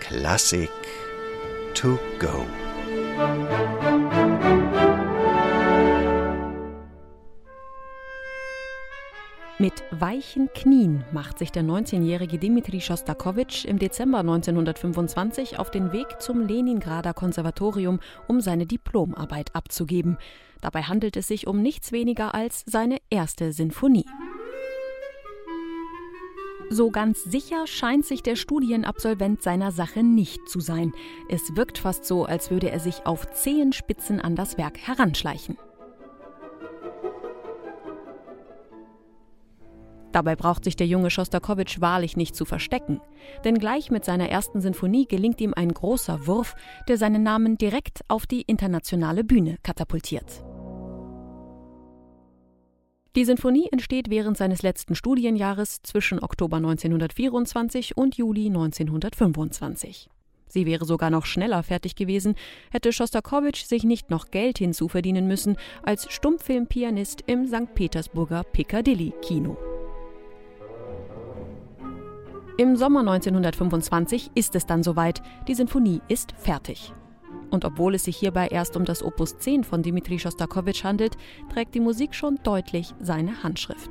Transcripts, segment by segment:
Classic to go. Mit weichen Knien macht sich der 19-jährige Dimitri Schostakowitsch im Dezember 1925 auf den Weg zum Leningrader Konservatorium, um seine Diplomarbeit abzugeben. Dabei handelt es sich um nichts weniger als seine erste Sinfonie. So ganz sicher scheint sich der Studienabsolvent seiner Sache nicht zu sein. Es wirkt fast so, als würde er sich auf Zehenspitzen an das Werk heranschleichen. Dabei braucht sich der junge Schostakowitsch wahrlich nicht zu verstecken. Denn gleich mit seiner ersten Sinfonie gelingt ihm ein großer Wurf, der seinen Namen direkt auf die internationale Bühne katapultiert. Die Sinfonie entsteht während seines letzten Studienjahres zwischen Oktober 1924 und Juli 1925. Sie wäre sogar noch schneller fertig gewesen, hätte Schostakowitsch sich nicht noch Geld hinzuverdienen müssen als Stummfilmpianist im St. Petersburger Piccadilly-Kino. Im Sommer 1925 ist es dann soweit, die Sinfonie ist fertig. Und obwohl es sich hierbei erst um das Opus 10 von Dmitri Schostakowitsch handelt, trägt die Musik schon deutlich seine Handschrift.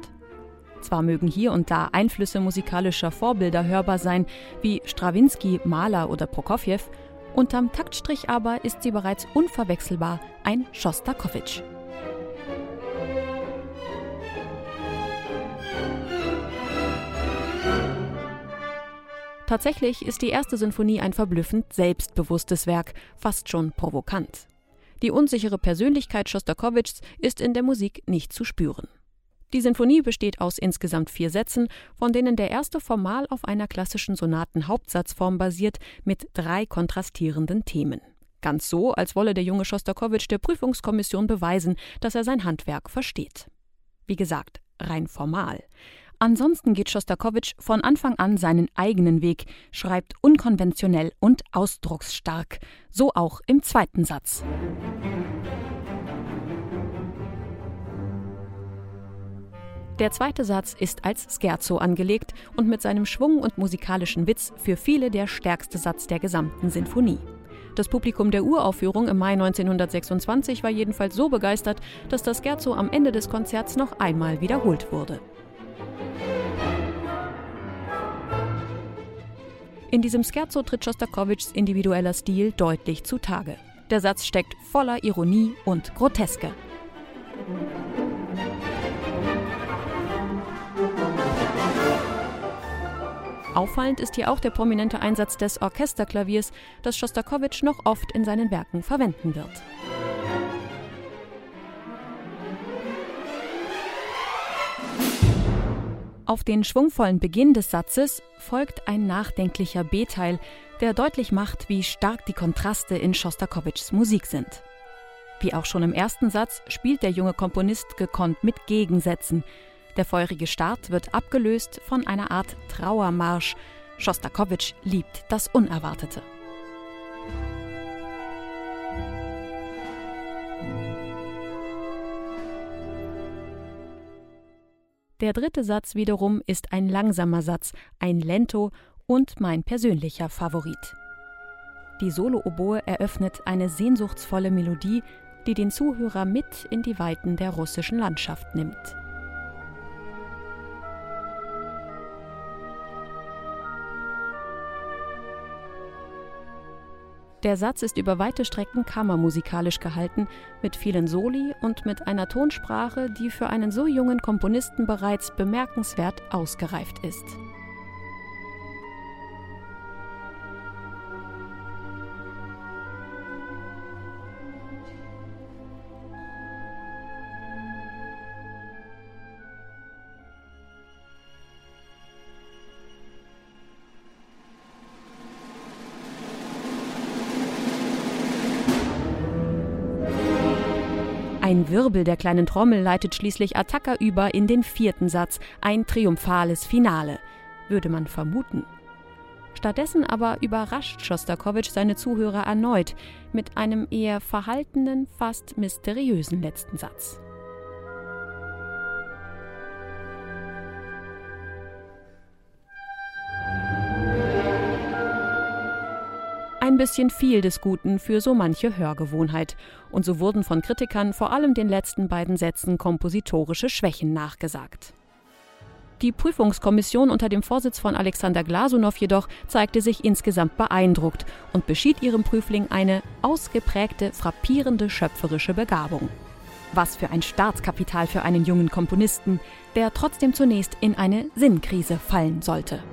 Zwar mögen hier und da Einflüsse musikalischer Vorbilder hörbar sein, wie Strawinski, Mahler oder Prokofjew, unterm Taktstrich aber ist sie bereits unverwechselbar ein Schostakowitsch. Tatsächlich ist die erste Sinfonie ein verblüffend selbstbewusstes Werk, fast schon provokant. Die unsichere Persönlichkeit Schostakowitschs ist in der Musik nicht zu spüren. Die Sinfonie besteht aus insgesamt vier Sätzen, von denen der erste formal auf einer klassischen Sonatenhauptsatzform basiert, mit drei kontrastierenden Themen. Ganz so, als wolle der junge Schostakowitsch der Prüfungskommission beweisen, dass er sein Handwerk versteht. Wie gesagt, rein formal. Ansonsten geht Schostakowitsch von Anfang an seinen eigenen Weg, schreibt unkonventionell und ausdrucksstark, so auch im zweiten Satz. Der zweite Satz ist als Scherzo angelegt und mit seinem Schwung und musikalischen Witz für viele der stärkste Satz der gesamten Sinfonie. Das Publikum der Uraufführung im Mai 1926 war jedenfalls so begeistert, dass das Scherzo am Ende des Konzerts noch einmal wiederholt wurde. In diesem Scherzo tritt Schostakowitschs individueller Stil deutlich zutage. Der Satz steckt voller Ironie und Groteske. Auffallend ist hier auch der prominente Einsatz des Orchesterklaviers, das Schostakowitsch noch oft in seinen Werken verwenden wird. Auf den schwungvollen Beginn des Satzes folgt ein nachdenklicher B-Teil, der deutlich macht, wie stark die Kontraste in Schostakowitschs Musik sind. Wie auch schon im ersten Satz spielt der junge Komponist gekonnt mit Gegensätzen. Der feurige Start wird abgelöst von einer Art Trauermarsch. Schostakowitsch liebt das Unerwartete. Der dritte Satz wiederum ist ein langsamer Satz, ein Lento und mein persönlicher Favorit. Die Solo-Oboe eröffnet eine sehnsuchtsvolle Melodie, die den Zuhörer mit in die Weiten der russischen Landschaft nimmt. Der Satz ist über weite Strecken kammermusikalisch gehalten, mit vielen Soli und mit einer Tonsprache, die für einen so jungen Komponisten bereits bemerkenswert ausgereift ist. Ein Wirbel der kleinen Trommel leitet schließlich Attacker über in den vierten Satz, ein triumphales Finale, würde man vermuten. Stattdessen aber überrascht Schostakowitsch seine Zuhörer erneut mit einem eher verhaltenen, fast mysteriösen letzten Satz. Ein bisschen viel des Guten für so manche Hörgewohnheit. Und so wurden von Kritikern vor allem den letzten beiden Sätzen kompositorische Schwächen nachgesagt. Die Prüfungskommission unter dem Vorsitz von Alexander Glasunow jedoch zeigte sich insgesamt beeindruckt und beschied ihrem Prüfling eine ausgeprägte, frappierende schöpferische Begabung. Was für ein Staatskapital für einen jungen Komponisten, der trotzdem zunächst in eine Sinnkrise fallen sollte.